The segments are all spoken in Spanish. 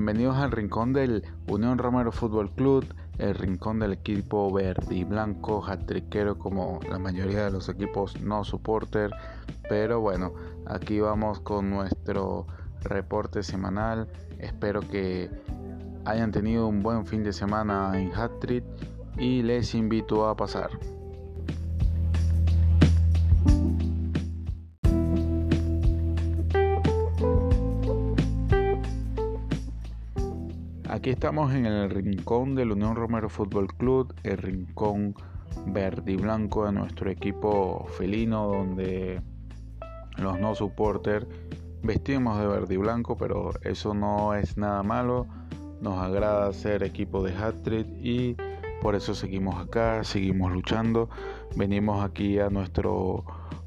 Bienvenidos al rincón del Unión Romero Fútbol Club, el rincón del equipo verde y blanco, hatriquero como la mayoría de los equipos no supporter. Pero bueno, aquí vamos con nuestro reporte semanal. Espero que hayan tenido un buen fin de semana en Hattrick y les invito a pasar. Aquí estamos en el rincón del Unión Romero Fútbol Club, el rincón verde y blanco de nuestro equipo felino, donde los no supporters vestimos de verde y blanco, pero eso no es nada malo. Nos agrada ser equipo de hat y por eso seguimos acá, seguimos luchando. Venimos aquí a nuestro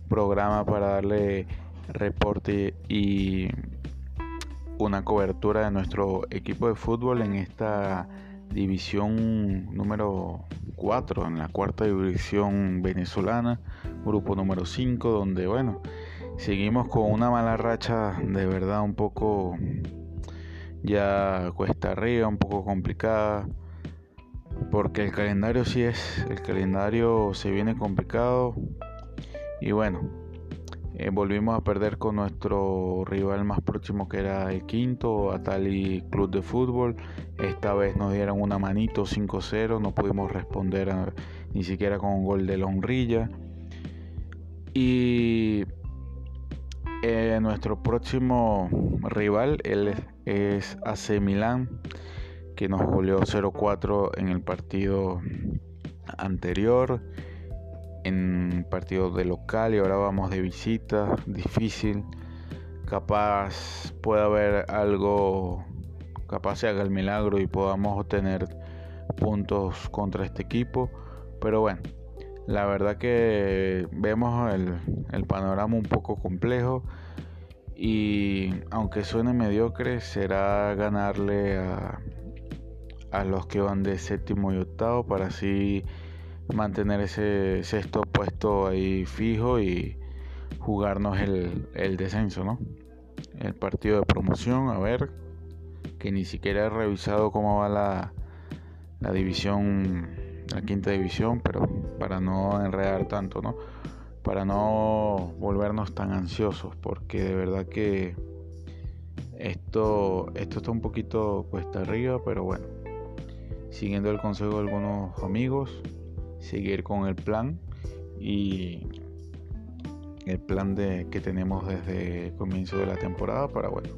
programa para darle reporte y una cobertura de nuestro equipo de fútbol en esta división número 4, en la cuarta división venezolana, grupo número 5, donde bueno, seguimos con una mala racha de verdad un poco ya cuesta arriba, un poco complicada, porque el calendario sí es, el calendario se viene complicado y bueno, eh, volvimos a perder con nuestro rival más próximo que era el quinto, Atali Club de Fútbol. Esta vez nos dieron una manito 5-0, no pudimos responder ni siquiera con un gol de Lonrilla. Y eh, nuestro próximo rival él es AC Milán, que nos goleó 0-4 en el partido anterior en partidos de local y ahora vamos de visita, difícil. Capaz pueda haber algo, capaz se haga el milagro y podamos obtener puntos contra este equipo. Pero bueno, la verdad que vemos el, el panorama un poco complejo y aunque suene mediocre será ganarle a, a los que van de séptimo y octavo para así mantener ese sexto puesto ahí fijo y jugarnos el, descenso, ¿no? El partido de promoción, a ver, que ni siquiera he revisado cómo va la, la división, la quinta división, pero para no enredar tanto, ¿no? Para no volvernos tan ansiosos, porque de verdad que esto, esto está un poquito cuesta arriba, pero bueno, siguiendo el consejo de algunos amigos, seguir con el plan y el plan de, que tenemos desde el comienzo de la temporada para bueno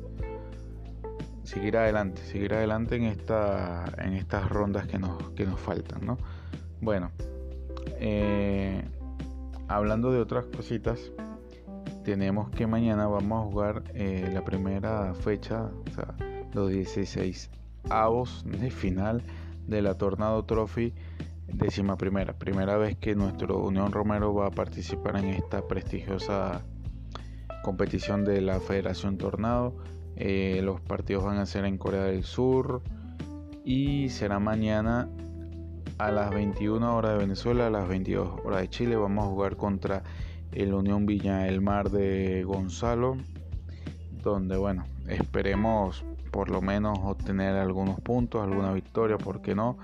seguir adelante seguir adelante en esta en estas rondas que nos que nos faltan ¿no? bueno eh, hablando de otras cositas tenemos que mañana vamos a jugar eh, la primera fecha o sea, los 16 avos de final de la Tornado Trophy décima primera, primera vez que nuestro Unión Romero va a participar en esta prestigiosa competición de la Federación Tornado. Eh, los partidos van a ser en Corea del Sur y será mañana a las 21 horas de Venezuela, a las 22 horas de Chile. Vamos a jugar contra el Unión Villa del Mar de Gonzalo, donde bueno, esperemos por lo menos obtener algunos puntos, alguna victoria, ¿por qué no?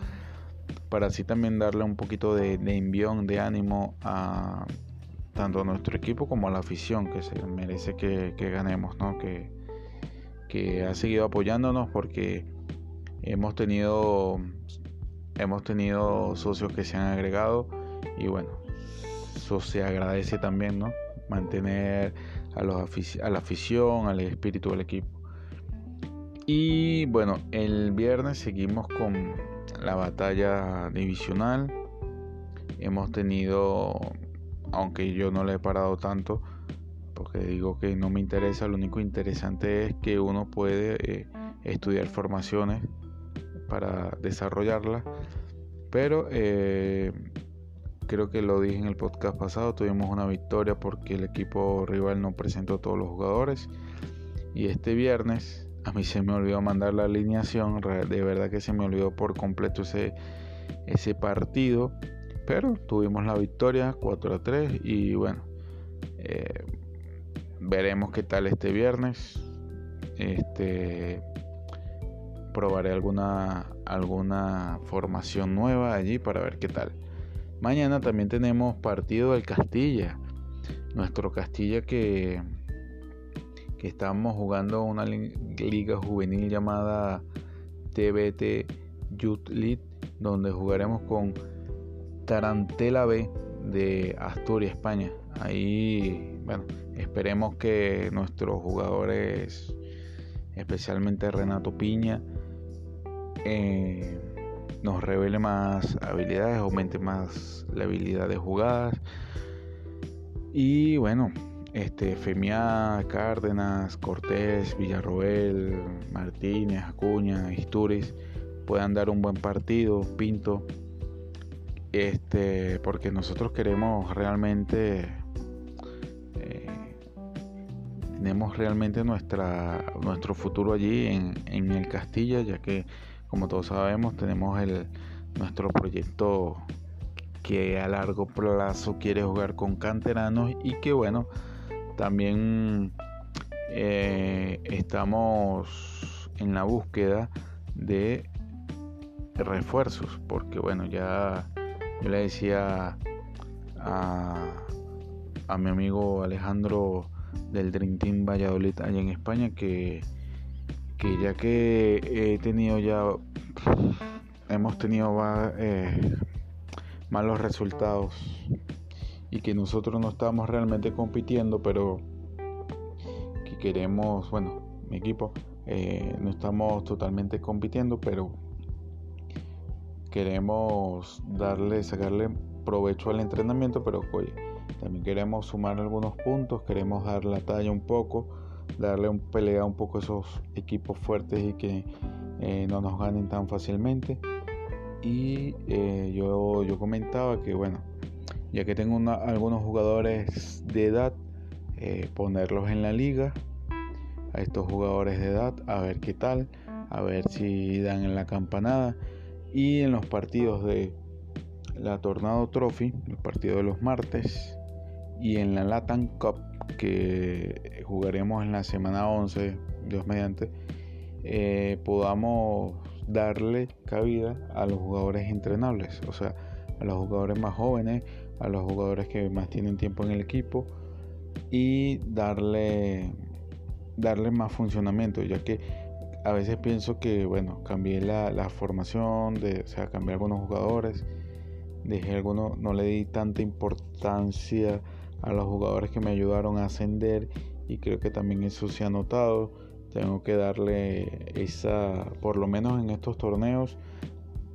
Para así también darle un poquito de, envión, de ánimo a tanto a nuestro equipo como a la afición que se merece que, ganemos, ¿no? que, que ha seguido apoyándonos porque hemos tenido hemos tenido socios que se han agregado y bueno eso se agradece también no mantener a, los a la afición al espíritu del equipo y bueno el viernes seguimos con la batalla divisional. Hemos tenido, aunque yo no le he parado tanto, porque digo que no me interesa, lo único interesante es que uno puede eh, estudiar formaciones para desarrollarlas. Pero eh, creo que lo dije en el podcast pasado, tuvimos una victoria porque el equipo rival no presentó todos los jugadores. Y este viernes a mí se me olvidó mandar la alineación, de verdad que se me olvidó por completo ese, ese partido, pero tuvimos la victoria 4 a 3 y bueno, eh, veremos qué tal este viernes. Este, probaré alguna, alguna formación nueva allí para ver qué tal. Mañana también tenemos partido del Castilla. Nuestro Castilla que, que estamos jugando una liga juvenil llamada TBT Youth League, donde jugaremos con Tarantela B de Asturias, España. Ahí, bueno, esperemos que nuestros jugadores, especialmente Renato Piña, eh, nos revele más habilidades, aumente más la habilidad de jugadas. Y bueno, este Femia, Cárdenas, Cortés, Villarroel, Martínez, Acuña, Isturiz puedan dar un buen partido, Pinto, este, porque nosotros queremos realmente, eh, tenemos realmente nuestra, nuestro futuro allí en, en el Castilla, ya que como todos sabemos tenemos el, nuestro proyecto que a largo plazo quiere jugar con canteranos y que bueno, también eh, estamos en la búsqueda de refuerzos, porque bueno, ya yo le decía a, a mi amigo Alejandro del Dream Team Valladolid allá en España que, que ya que he tenido ya hemos tenido eh, malos resultados y que nosotros no estamos realmente compitiendo pero que queremos bueno mi equipo eh, no estamos totalmente compitiendo pero queremos darle, sacarle provecho al entrenamiento, pero oye, también queremos sumar algunos puntos, queremos dar la talla un poco, darle un pelea un poco a esos equipos fuertes y que eh, no nos ganen tan fácilmente. Y eh, yo, yo comentaba que bueno, ya que tengo algunos jugadores de edad, eh, ponerlos en la liga, a estos jugadores de edad, a ver qué tal, a ver si dan en la campanada. Y en los partidos de la Tornado Trophy, el partido de los martes, y en la Latin Cup, que jugaremos en la semana 11, Dios mediante, eh, podamos darle cabida a los jugadores entrenables, o sea, a los jugadores más jóvenes, a los jugadores que más tienen tiempo en el equipo y darle darle más funcionamiento, ya que a veces pienso que, bueno, cambié la, formación, de, o sea, cambié algunos jugadores, dejé algunos, no le di tanta importancia a los jugadores que me ayudaron a ascender y creo que también eso se ha notado. Tengo que darle esa, por lo menos en estos torneos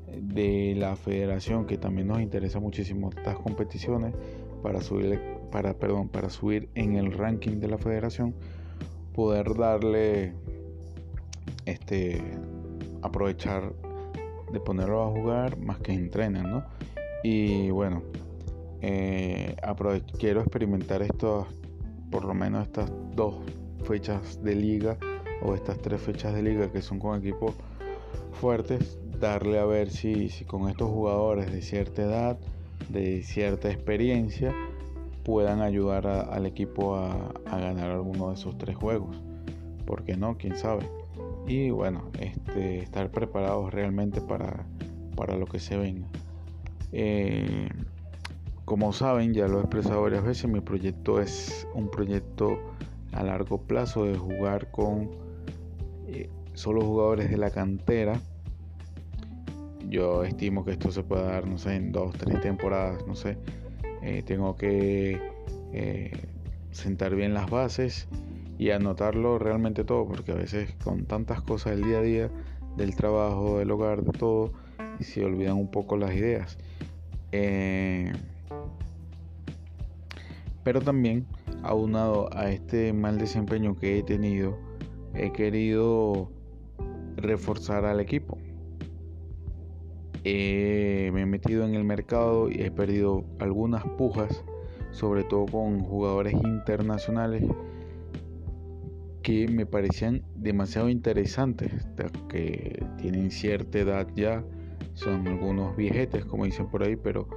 de la federación, que también nos interesa muchísimo estas competiciones para subir, para, perdón, para subir en el ranking de la federación, poder darle este, aprovechar de ponerlo a jugar más que entrenen, ¿no? Y bueno, eh, quiero experimentar estos, por lo menos estas dos fechas de liga o estas tres fechas de liga que son con equipos fuertes, darle a ver si, con estos jugadores de cierta edad, de cierta experiencia, puedan ayudar al equipo a, a ganar alguno de esos tres juegos. ¿Por qué no? ¿Quién sabe? y bueno, este, estar preparados realmente para, para lo que se venga. Eh, como saben, ya lo he expresado varias veces, mi proyecto es un proyecto a largo plazo de jugar con eh, solo jugadores de la cantera. Yo estimo que esto se puede dar, no sé, en dos, tres temporadas, no sé. Eh, tengo que sentar bien las bases y anotarlo realmente todo, porque a veces con tantas cosas del día a día, del trabajo, del hogar, de todo, se olvidan un poco las ideas. Eh, pero también, aunado a este mal desempeño que he tenido, he querido reforzar al equipo. Me he metido en el mercado y he perdido algunas pujas, sobre todo con jugadores internacionales que me parecían demasiado interesantes, que tienen cierta edad ya, son algunos viejetes como dicen por ahí, pero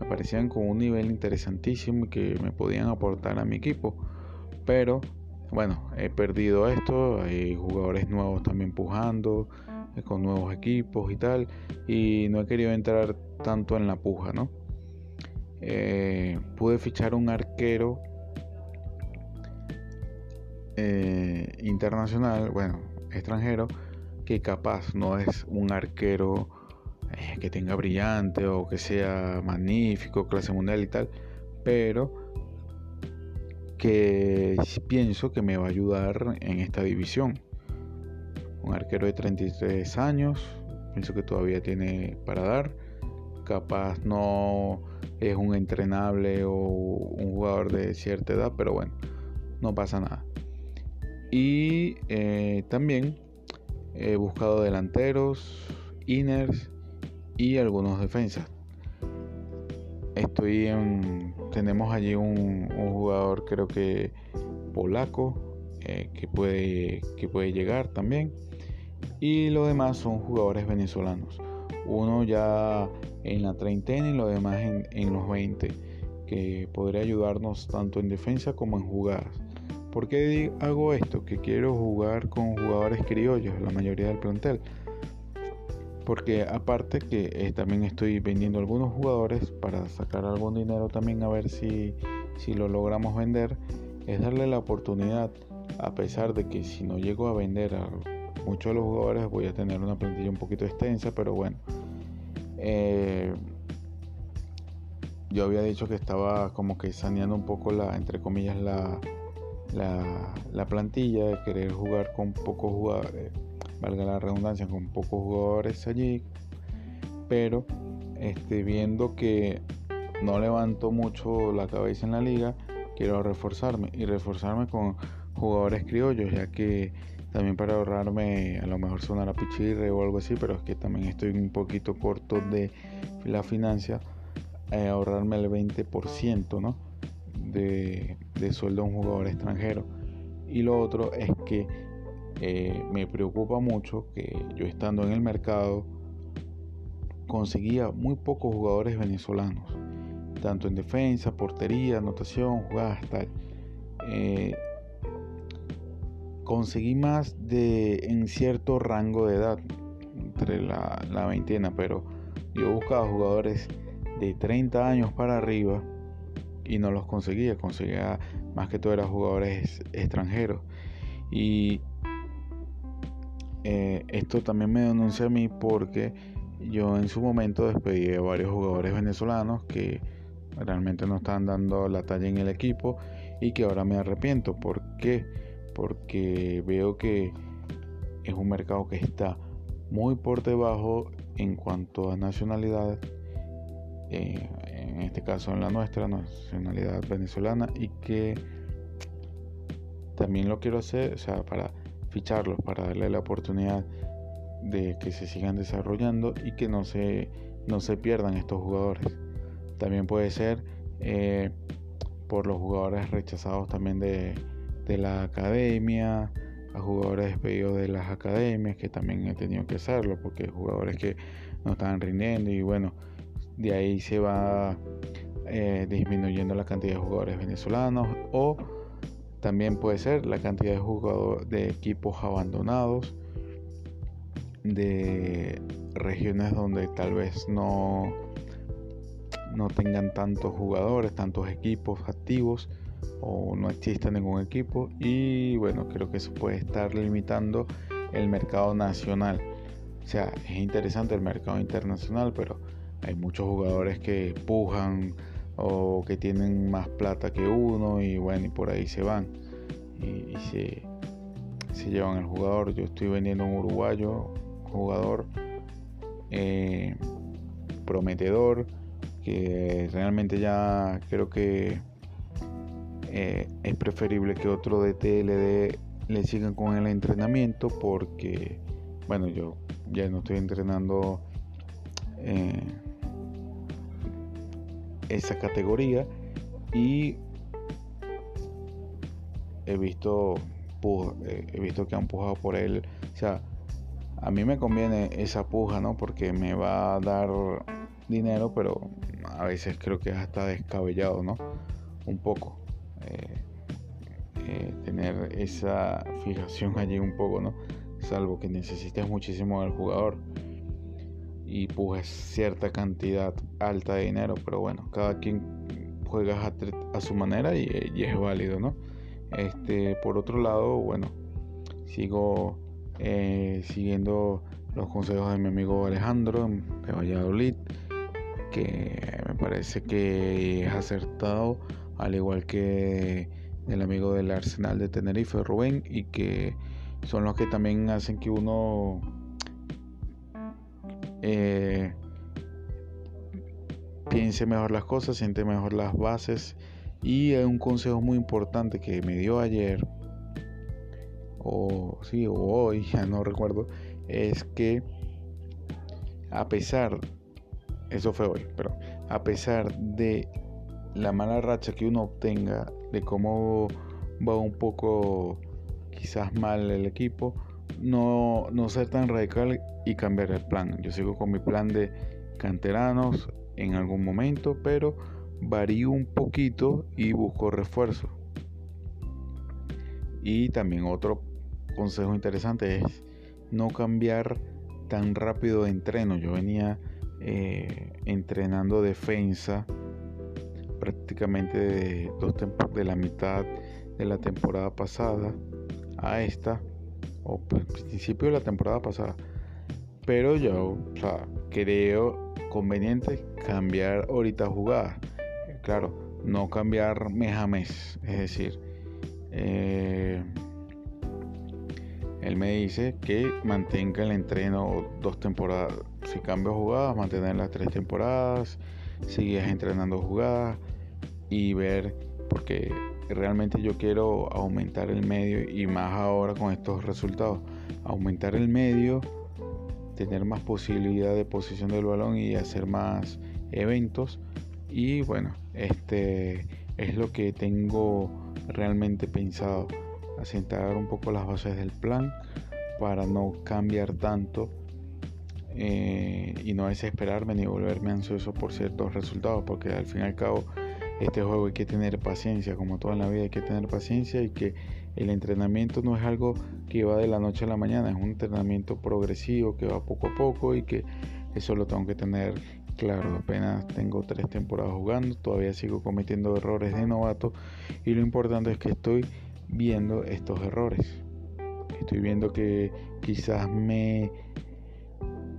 me parecían con un nivel interesantísimo que me podían aportar a mi equipo. Pero bueno, he perdido esto, hay jugadores nuevos también pujando, con nuevos equipos y tal, y no he querido entrar tanto en la puja, ¿no? Eh, pude fichar un arquero eh, internacional, bueno, extranjero, que capaz no es un arquero eh, que tenga brillante o que sea magnífico, clase mundial y tal, pero que pienso que me va a ayudar en esta división. Un arquero de 33 años, pienso que todavía tiene para dar. Capaz no es un entrenable o un jugador de cierta edad, pero bueno, no pasa nada. Y eh, también he buscado delanteros, inners y algunos defensas. Estoy en. Tenemos allí un, jugador, creo que polaco, eh, que, puede, que puede llegar también. Y los demás son jugadores venezolanos. Uno ya en la treintena y los demás en, en los 20, que podría ayudarnos tanto en defensa como en jugadas. ¿Por qué hago esto? Que quiero jugar con jugadores criollos, la mayoría del plantel. Porque aparte que eh, también estoy vendiendo algunos jugadores para sacar algún dinero también a ver si, si lo logramos vender, es darle la oportunidad, a pesar de que si no llego a vender a muchos de los jugadores voy a tener una plantilla un poquito extensa, pero bueno. Eh, yo había dicho que estaba como que saneando un poco la, entre comillas, la, la, plantilla de querer jugar con pocos jugadores, valga la redundancia, con pocos jugadores allí, pero este, viendo que no levanto mucho la cabeza en la liga, quiero reforzarme y reforzarme con jugadores criollos, ya que también para ahorrarme, a lo mejor sonar a pichirre o algo así, pero es que también estoy un poquito corto de la financia, eh, ahorrarme el 20%, ¿no? de, sueldo a un jugador extranjero. Y lo otro es que eh, me preocupa mucho que yo estando en el mercado conseguía muy pocos jugadores venezolanos, tanto en defensa, portería, anotación, jugadas, tal. Eh, conseguí más de en cierto rango de edad, entre la, la veintena, pero yo buscaba jugadores de 30 años para arriba y no los conseguía, conseguía más que todo eran jugadores extranjeros. Y eh, esto también me denuncia a mí porque yo en su momento despedí a varios jugadores venezolanos que realmente no estaban dando la talla en el equipo y que ahora me arrepiento. ¿Por qué? Porque veo que es un mercado que está muy por debajo en cuanto a nacionalidad. Eh, en este caso en la nuestra, nacionalidad venezolana, y que también lo quiero hacer, o sea, para ficharlos, para darle la oportunidad de que se sigan desarrollando y que no se, no se pierdan estos jugadores. También puede ser eh, por los jugadores rechazados también de, de la academia, a jugadores despedidos de las academias, que también he tenido que hacerlo, porque jugadores que no estaban rindiendo y bueno, de ahí se va eh, disminuyendo la cantidad de jugadores venezolanos o también puede ser la cantidad de jugadores de equipos abandonados de regiones donde tal vez no no tengan tantos jugadores, tantos equipos activos o no exista ningún equipo y bueno, creo que eso puede estar limitando el mercado nacional. O sea, es interesante el mercado internacional, pero hay muchos jugadores que pujan o que tienen más plata que uno y bueno, y por ahí se van y, se, llevan el jugador. Yo estoy vendiendo un uruguayo jugador eh, prometedor que realmente ya creo que eh, es preferible que otro DT le, le sigan con el entrenamiento porque bueno yo ya no estoy entrenando eh, esa categoría y he visto eh, he visto que han pujado por él. O sea a mí me conviene esa puja no porque me va a dar dinero pero a veces creo que es hasta descabellado no un poco eh, eh, tener esa fijación allí un poco no salvo que necesites muchísimo del jugador y pues cierta cantidad alta de dinero, pero bueno, cada quien juega a, su manera y, es válido, ¿no? Este, por otro lado, bueno, sigo eh, siguiendo los consejos de mi amigo Alejandro de Valladolid, que me parece que es acertado, al igual que el amigo del Arsenal de Tenerife, Rubén, y que son los que también hacen que uno eh, piense mejor las cosas, siente mejor las bases. Y hay un consejo muy importante que me dio ayer, o sí, o hoy, ya no recuerdo, es que a pesar, eso fue hoy, pero a pesar de la mala racha que uno obtenga, de cómo va un poco quizás mal el equipo, no, no ser tan radical y cambiar el plan. Yo sigo con mi plan de canteranos en algún momento, pero varío un poquito y busco refuerzo. Y también otro consejo interesante es no cambiar tan rápido de entreno. Yo venía eh, entrenando defensa prácticamente de, dos de la mitad de la temporada pasada a esta, o pues, principio de la temporada pasada. Pero yo creo conveniente cambiar ahorita jugadas. Claro, no cambiar mes a mes. Es decir, eh, él me dice que mantenga el entreno dos temporadas. Si cambio jugadas, mantener las tres temporadas, seguir entrenando jugadas y ver, porque realmente yo quiero aumentar el medio y más ahora con estos resultados. Aumentar el medio, tener más posibilidad de posición del balón y hacer más eventos. Y bueno, este es lo que tengo realmente pensado asentar un poco las bases del plan para no cambiar tanto eh, y no desesperarme ni volverme ansioso por ciertos resultados porque al fin y al cabo este juego hay que tener paciencia como toda la vida hay que tener paciencia y que el entrenamiento no es algo que va de la noche a la mañana es un entrenamiento progresivo que va poco a poco y que eso lo tengo que tener claro apenas tengo tres temporadas jugando todavía sigo cometiendo errores de novato y lo importante es que estoy viendo estos errores. Estoy viendo que quizás me,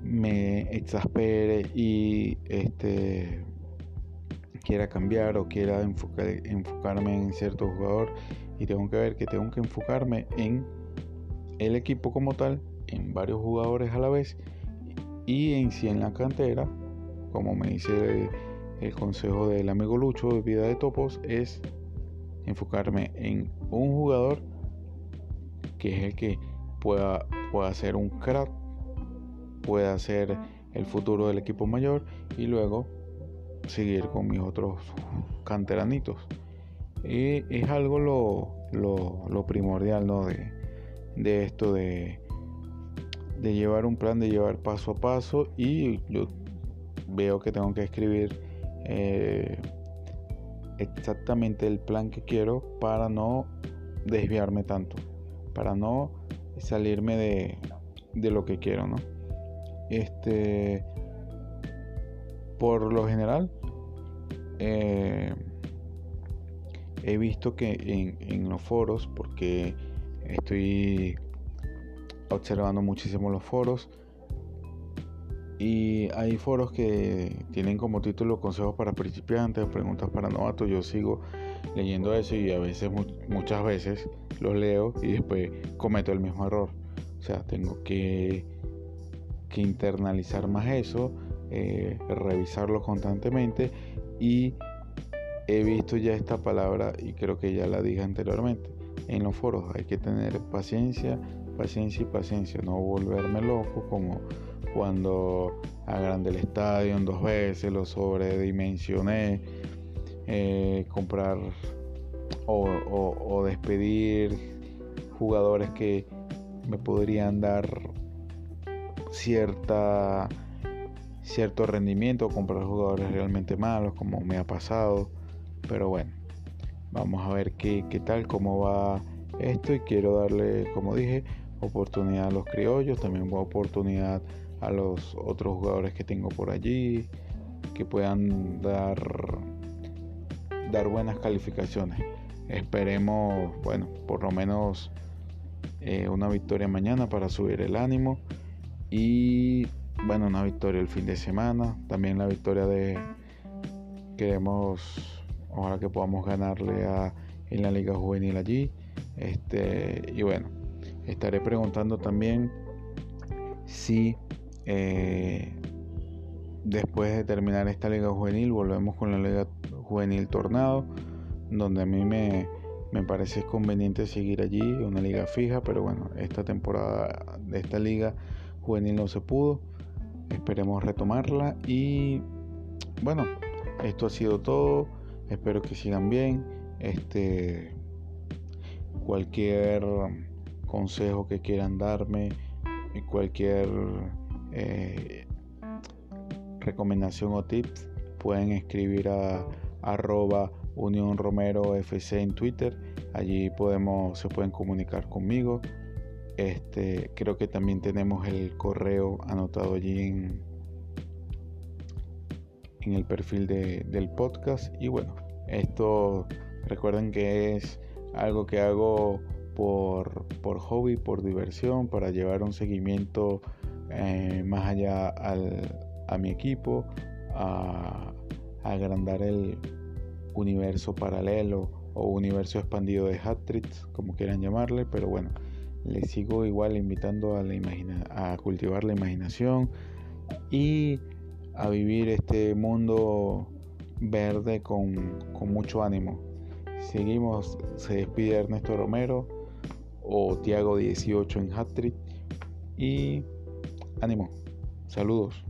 me exaspere y este quiera cambiar o quiera enfocarme en cierto jugador y tengo que ver que tengo que enfocarme en el equipo como tal, en varios jugadores a la vez y en si en la cantera, como me dice el consejo del amigo Lucho de Vida de Topos, es enfocarme en un jugador que es el que pueda, pueda ser un crack, pueda ser el futuro del equipo mayor y luego seguir con mis otros canteranitos. Y es algo lo, lo, primordial ¿no? de, de esto de, de llevar un plan, de llevar paso a paso y yo veo que tengo que escribir eh, exactamente el plan que quiero para no desviarme tanto, para no salirme de, de lo que quiero, ¿no? Este, por lo general, eh, he visto que en, en los foros, porque estoy observando muchísimo los foros, y hay foros que tienen como título consejos para principiantes, preguntas para novatos. Yo sigo leyendo eso y a veces, muchas veces, los leo y después cometo el mismo error. O sea, tengo que, que internalizar más eso, eh, revisarlo constantemente y he visto ya esta palabra y creo que ya la dije anteriormente en los foros. Hay que tener paciencia, paciencia y paciencia, no volverme loco como cuando agrandé el estadio en dos veces, lo sobredimensioné, eh, comprar o, despedir jugadores que me podrían dar cierta cierto rendimiento, comprar jugadores realmente malos, como me ha pasado. Pero bueno, vamos a ver qué, qué tal, cómo va esto. Y quiero darle, como dije, oportunidad a los criollos, también oportunidad a los otros jugadores que tengo por allí, que puedan dar, dar buenas calificaciones. Esperemos, bueno, por lo menos eh, una victoria mañana para subir el ánimo y bueno, una victoria el fin de semana, también la victoria de queremos ojalá que podamos ganarle a en la liga juvenil allí. Este, y bueno, estaré preguntando también si eh, después de terminar esta liga juvenil volvemos con la liga juvenil tornado, donde a mí me, me parece conveniente seguir allí, una liga fija, pero bueno, esta temporada de esta liga juvenil no se pudo. Esperemos retomarla y bueno, esto ha sido todo. Espero que sigan bien. Este cualquier consejo que quieran darme, cualquier eh, recomendación o tips, pueden escribir a arroba Unión Romero FC en Twitter. Allí podemos, se pueden comunicar conmigo. Este, creo que también tenemos el correo anotado allí en, el perfil del podcast. Y bueno, esto recuerden que es algo que hago por, por hobby, por diversión, para llevar un seguimiento eh, más allá a mi equipo, a, agrandar el universo paralelo o universo expandido de hat como quieran llamarle, pero bueno, les sigo igual invitando a, la a cultivar la imaginación y a vivir este mundo verde con, con mucho ánimo. Seguimos, se despide Ernesto Romero o Tiago 18 en hat y ánimo, saludos.